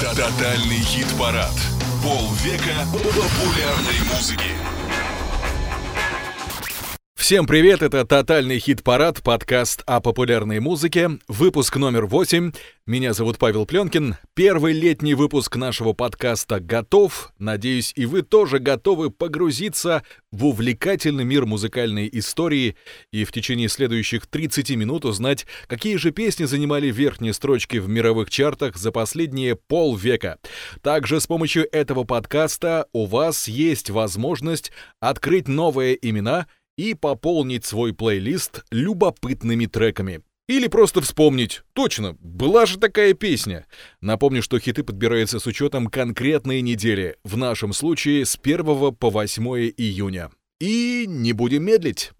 Тотальный хит-парад. Полвека популярной музыки. Всем привет, это «Тотальный хит-парад», подкаст о популярной музыке, выпуск номер 8. Меня зовут Павел Пленкин. Первый летний выпуск нашего подкаста готов. Надеюсь, и вы тоже готовы погрузиться в увлекательный мир музыкальной истории и в течение следующих 30 минут узнать, какие же песни занимали верхние строчки в мировых чартах за последние полвека. Также с помощью этого подкаста у вас есть возможность открыть новые имена — и пополнить свой плейлист любопытными треками. Или просто вспомнить. Точно, была же такая песня. Напомню, что хиты подбираются с учетом конкретной недели, в нашем случае с 1 по 8 июня. И не будем медлить.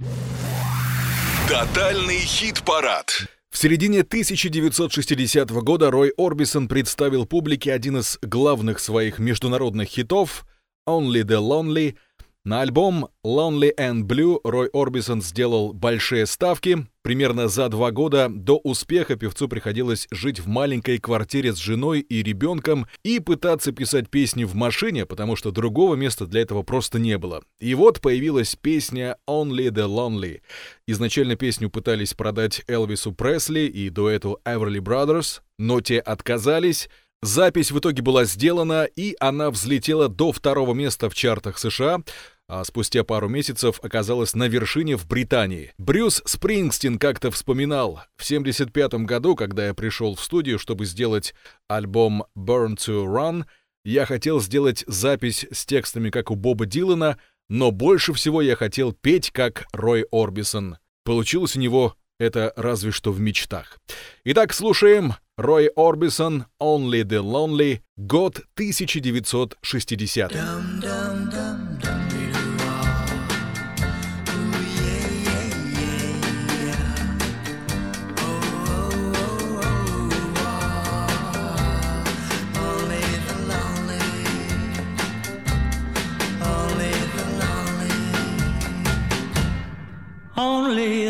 Тотальный хит-парад. В середине 1960 года Рой Орбисон представил публике один из главных своих международных хитов «Only the Lonely», на альбом Lonely and Blue Рой Орбисон сделал большие ставки. Примерно за два года до успеха певцу приходилось жить в маленькой квартире с женой и ребенком и пытаться писать песни в машине, потому что другого места для этого просто не было. И вот появилась песня Only the Lonely. Изначально песню пытались продать Элвису Пресли и дуэту Everly Brothers, но те отказались, Запись в итоге была сделана, и она взлетела до второго места в чартах США, а спустя пару месяцев оказалась на вершине в Британии. Брюс Спрингстин как-то вспоминал, в 75 году, когда я пришел в студию, чтобы сделать альбом Burn to Run, я хотел сделать запись с текстами, как у Боба Дилана, но больше всего я хотел петь, как Рой Орбисон. Получилось у него это разве что в мечтах. Итак, слушаем Рой Орбисон «Only the Lonely», год 1960. Only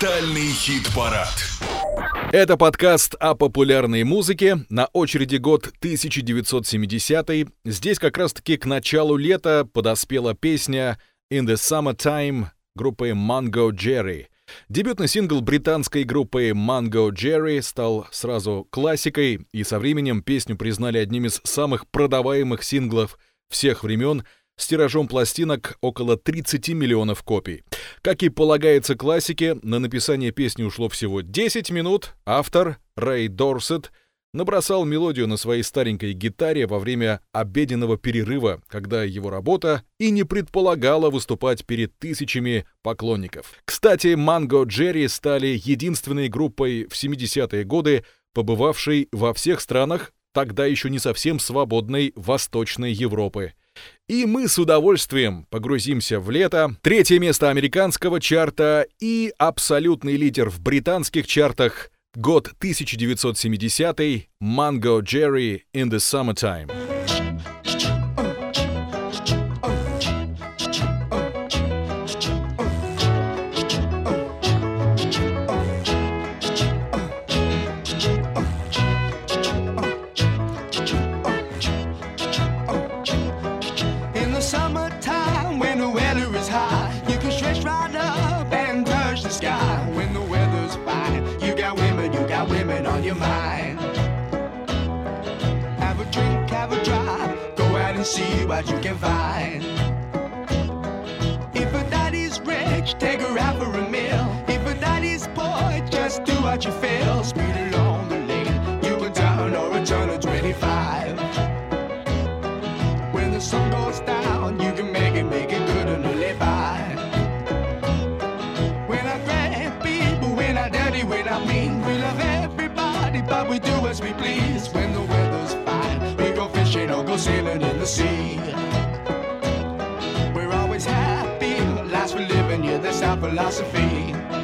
Тотальный хит-парад. Это подкаст о популярной музыке. На очереди год 1970. Здесь как раз-таки к началу лета подоспела песня «In the Summertime» группы Mango Jerry. Дебютный сингл британской группы Mango Jerry стал сразу классикой, и со временем песню признали одним из самых продаваемых синглов всех времен с тиражом пластинок около 30 миллионов копий. Как и полагается классике, на написание песни ушло всего 10 минут. Автор Рэй Дорсет набросал мелодию на своей старенькой гитаре во время обеденного перерыва, когда его работа и не предполагала выступать перед тысячами поклонников. Кстати, Манго Джерри стали единственной группой в 70-е годы, побывавшей во всех странах, тогда еще не совсем свободной Восточной Европы. И мы с удовольствием погрузимся в лето. Третье место американского чарта и абсолютный лидер в британских чартах Год 1970 Mango Jerry in the Summertime. See what you can find. If a daddy's rich, take her out for a meal. If a daddy's poor, just do what you feel. Speed along the lane, you can turn or a turn of 25. When the sun goes down, you can make it, make it good and live by. When I grab people, when I dirty, when I mean, we love everybody, but we do as we please. When the go sailing in the sea. We're always happy, lives we live in, yeah, that's our philosophy.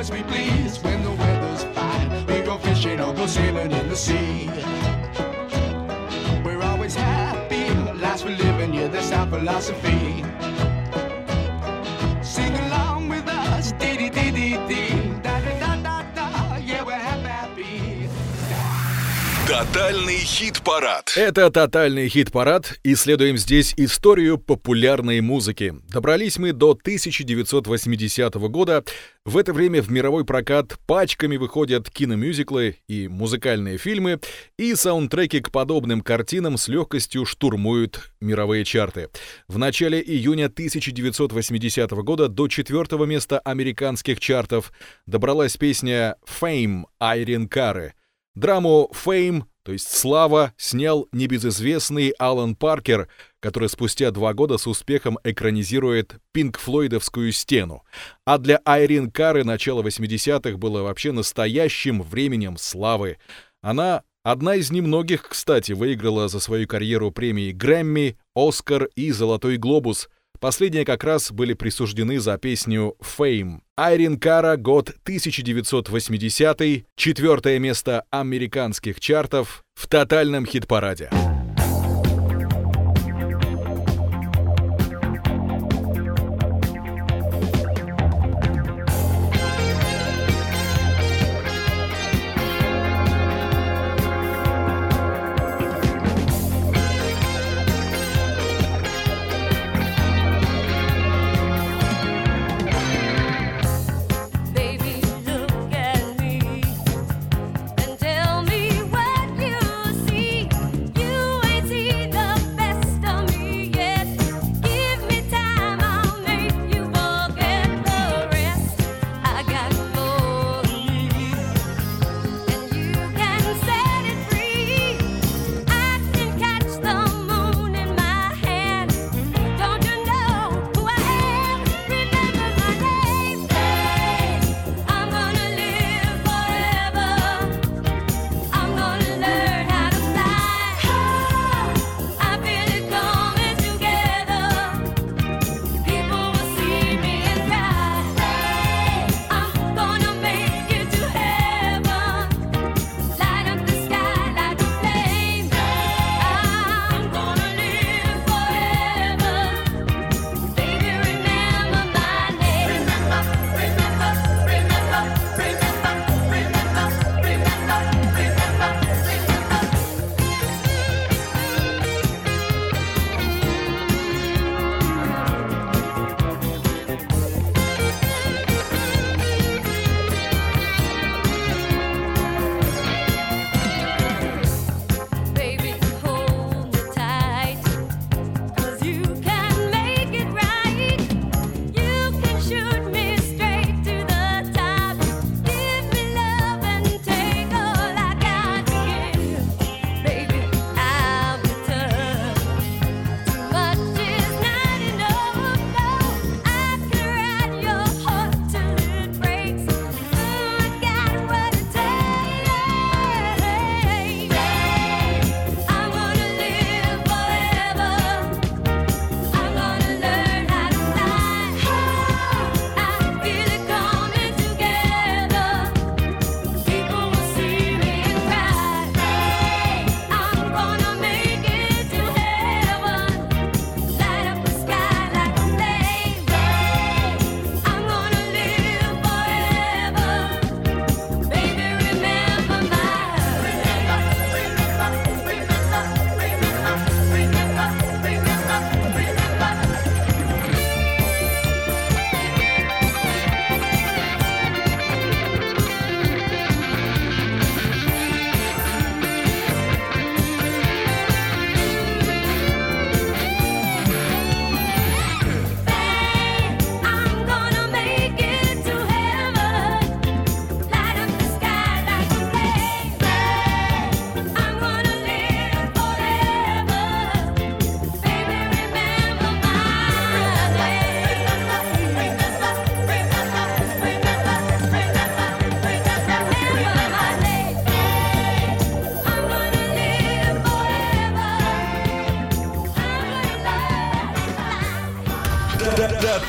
As we please. When the weather's fine, we go fishing or go sailing in the sea. We're always happy, lives we live in, yeah, that's our philosophy. Тотальный хит-парад. Это тотальный хит-парад. Исследуем здесь историю популярной музыки. Добрались мы до 1980 года. В это время в мировой прокат пачками выходят киномюзиклы и музыкальные фильмы, и саундтреки к подобным картинам с легкостью штурмуют мировые чарты. В начале июня 1980 года до четвертого места американских чартов добралась песня «Fame» Айрин Кары. Драму «Fame», то есть «Слава», снял небезызвестный Алан Паркер, который спустя два года с успехом экранизирует пинк-флойдовскую стену. А для Айрин Кары начало 80-х было вообще настоящим временем славы. Она одна из немногих, кстати, выиграла за свою карьеру премии Грэмми, Оскар и Золотой глобус — Последние как раз были присуждены за песню «Fame». Айрин Кара, год 1980 четвертое место американских чартов в тотальном хит-параде.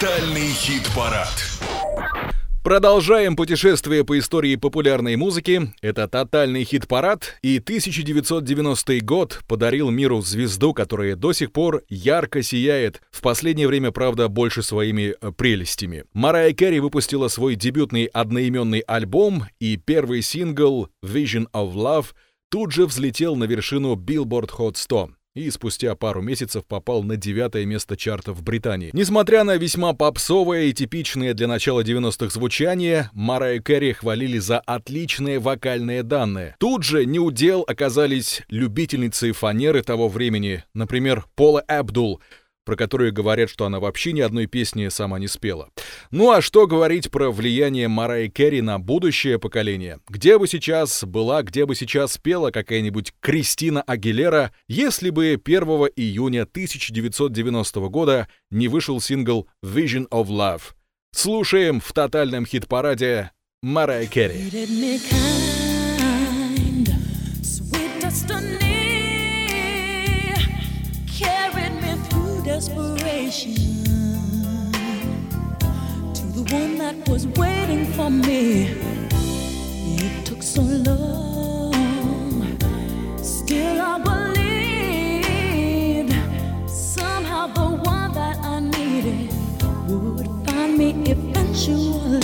Тотальный хит-парад. Продолжаем путешествие по истории популярной музыки. Это тотальный хит-парад, и 1990 год подарил миру звезду, которая до сих пор ярко сияет, в последнее время, правда, больше своими э, прелестями. Марайя Керри выпустила свой дебютный одноименный альбом, и первый сингл «Vision of Love» тут же взлетел на вершину Billboard Hot 100 и спустя пару месяцев попал на девятое место чарта в Британии. Несмотря на весьма попсовое и типичное для начала 90-х звучание, Марайю Керри хвалили за отличные вокальные данные. Тут же неудел оказались любительницы фанеры того времени, например, Пола Абдул, про которую говорят, что она вообще ни одной песни сама не спела. Ну а что говорить про влияние Марайи Керри на будущее поколение? Где бы сейчас была, где бы сейчас пела какая-нибудь Кристина Агилера, если бы 1 июня 1990 года не вышел сингл Vision of Love? Слушаем в тотальном хит-параде Марайя Керри. To the one that was waiting for me. It took so long, still I believed somehow the one that I needed would find me eventually.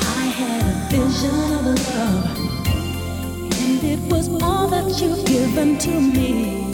I had a vision of love, and it was all that you've given to me.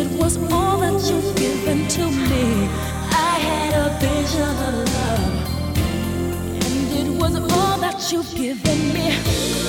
It was all that you've given to me. I had a vision of love and it was all that you've given me.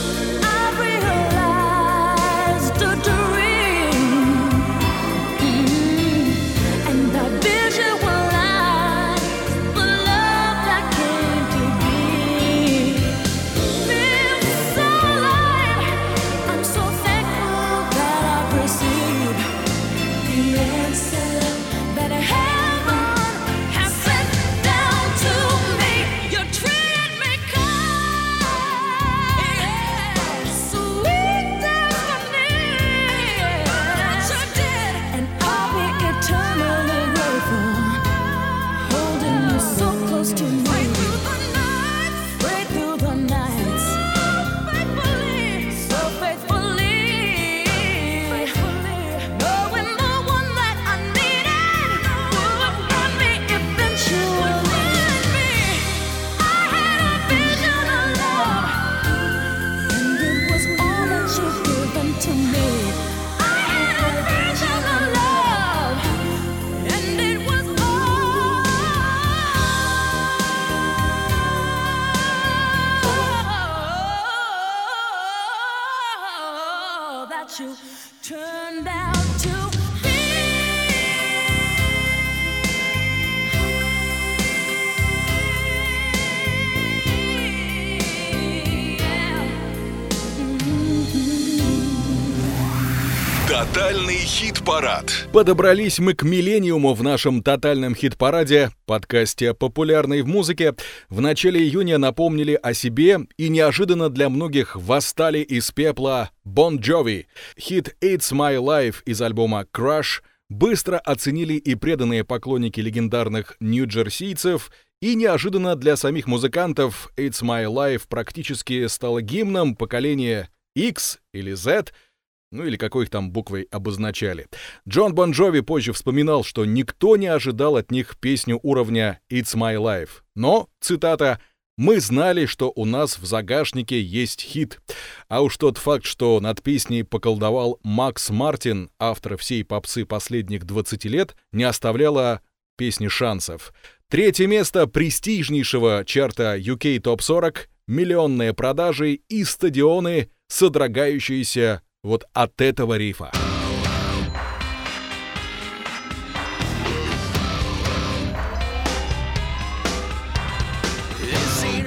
Тотальный хит-парад. Подобрались мы к миллениуму в нашем тотальном хит-параде, подкасте популярной в музыке. В начале июня напомнили о себе и неожиданно для многих восстали из пепла Bon Jovi. Хит «It's My Life» из альбома «Crush» быстро оценили и преданные поклонники легендарных нью-джерсийцев, и неожиданно для самих музыкантов «It's My Life» практически стало гимном поколения X или Z — ну или какой их там буквой обозначали. Джон Бон Джови позже вспоминал, что никто не ожидал от них песню уровня «It's My Life». Но, цитата, «Мы знали, что у нас в загашнике есть хит». А уж тот факт, что над песней поколдовал Макс Мартин, автор всей попсы последних 20 лет, не оставляло песни шансов. Третье место престижнейшего чарта UK Top 40, миллионные продажи и стадионы, содрогающиеся вот от этого рифа.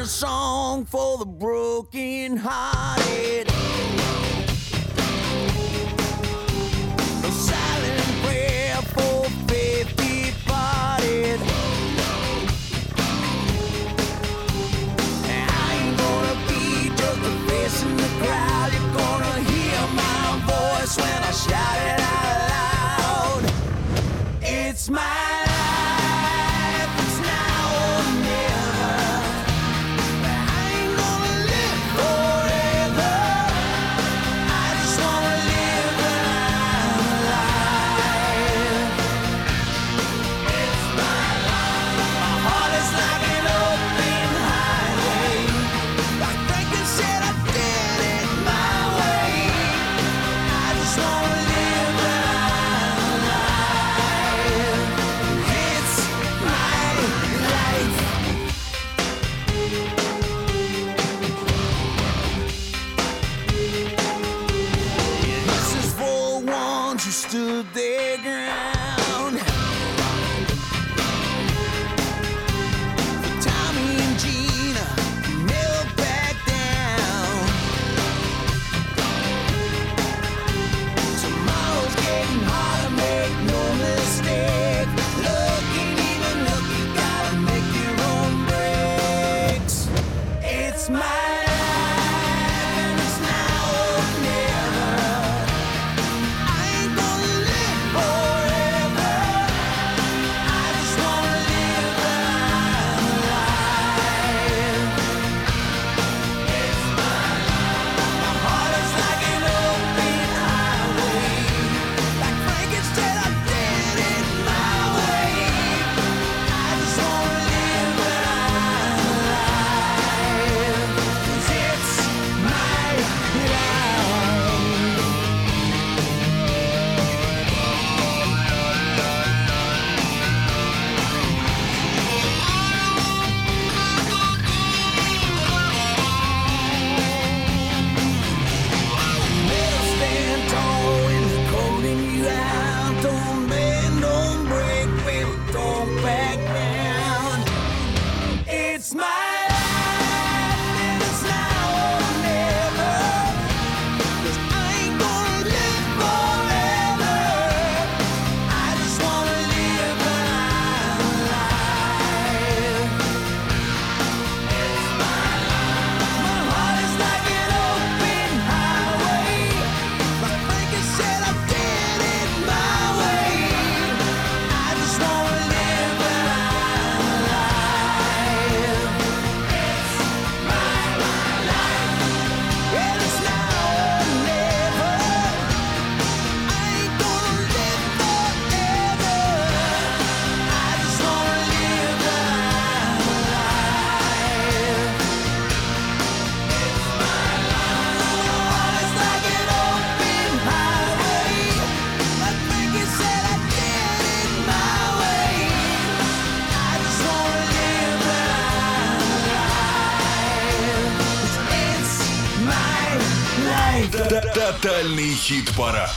song for the broken hearted музыкальный хит-парад.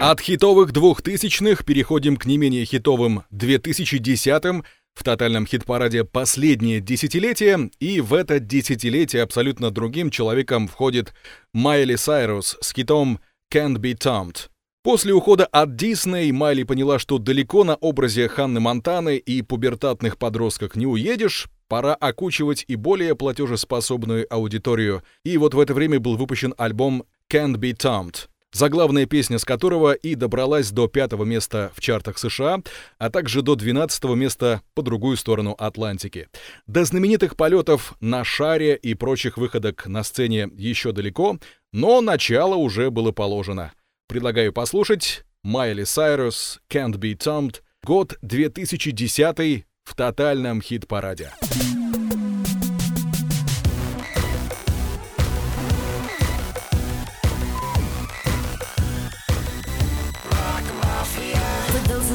От хитовых двухтысячных переходим к не менее хитовым 2010-м, в тотальном хит-параде «Последнее десятилетие», и в это десятилетие абсолютно другим человеком входит Майли Сайрус с хитом «Can't Be Tamed. После ухода от Дисней Майли поняла, что далеко на образе Ханны Монтаны и пубертатных подростках не уедешь, пора окучивать и более платежеспособную аудиторию. И вот в это время был выпущен альбом Can't Be Thumped, заглавная песня с которого и добралась до пятого места в чартах США, а также до 12 места по другую сторону Атлантики. До знаменитых полетов на шаре и прочих выходок на сцене еще далеко, но начало уже было положено. Предлагаю послушать Майли Сайрус «Can't Be Thumped», год 2010 в тотальном хит-параде.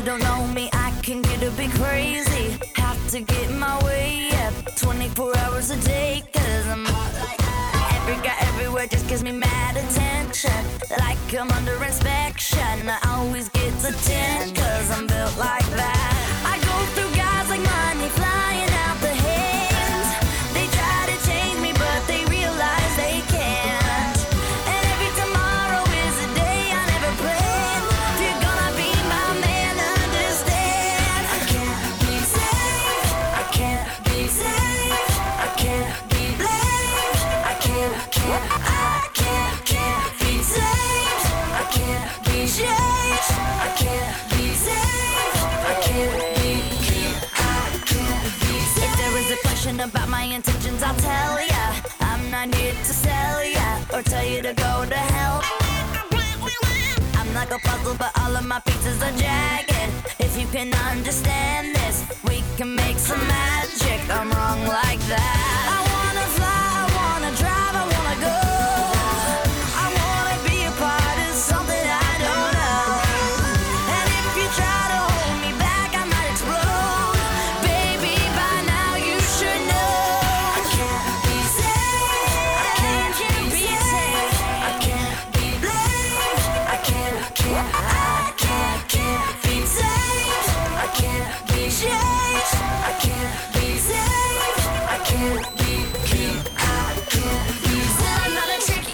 don't know me, I can get a bit crazy. Have to get my way up 24 hours a day, cause I'm hot like that. Every guy everywhere just gives me mad attention. Like I'm under inspection, I always get the 10, cause I'm built like that. Question about my intentions, I'll tell ya. I'm not here to sell ya or tell you to go to hell. I'm like a puzzle, but all of my pieces are jagged. If you can understand this, we can make some magic. I'm wrong like that.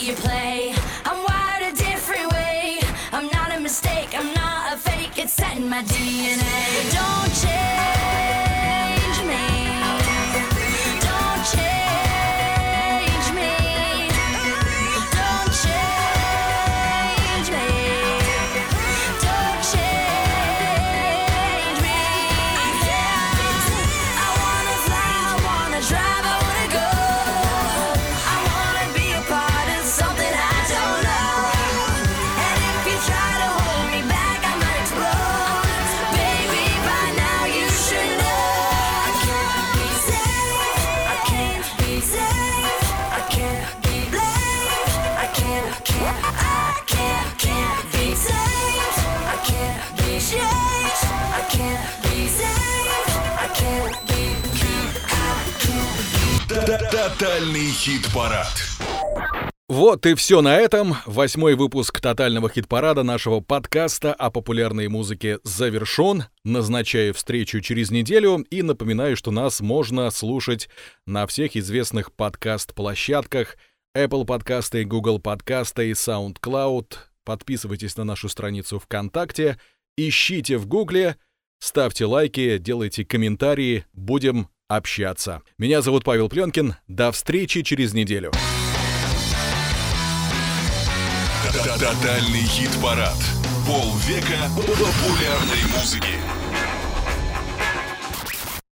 You play. I'm wired a different way. I'm not a mistake. I'm not a fake. It's set in my DNA. Don't change Тотальный хит-парад. Вот и все на этом. Восьмой выпуск тотального хит-парада нашего подкаста о популярной музыке завершен. Назначаю встречу через неделю и напоминаю, что нас можно слушать на всех известных подкаст-площадках Apple подкасты, Google подкасты и SoundCloud. Подписывайтесь на нашу страницу ВКонтакте, ищите в Гугле, ставьте лайки, делайте комментарии, будем общаться. Меня зовут Павел Пленкин. До встречи через неделю. Тотальный хит-парад. Полвека популярной музыки.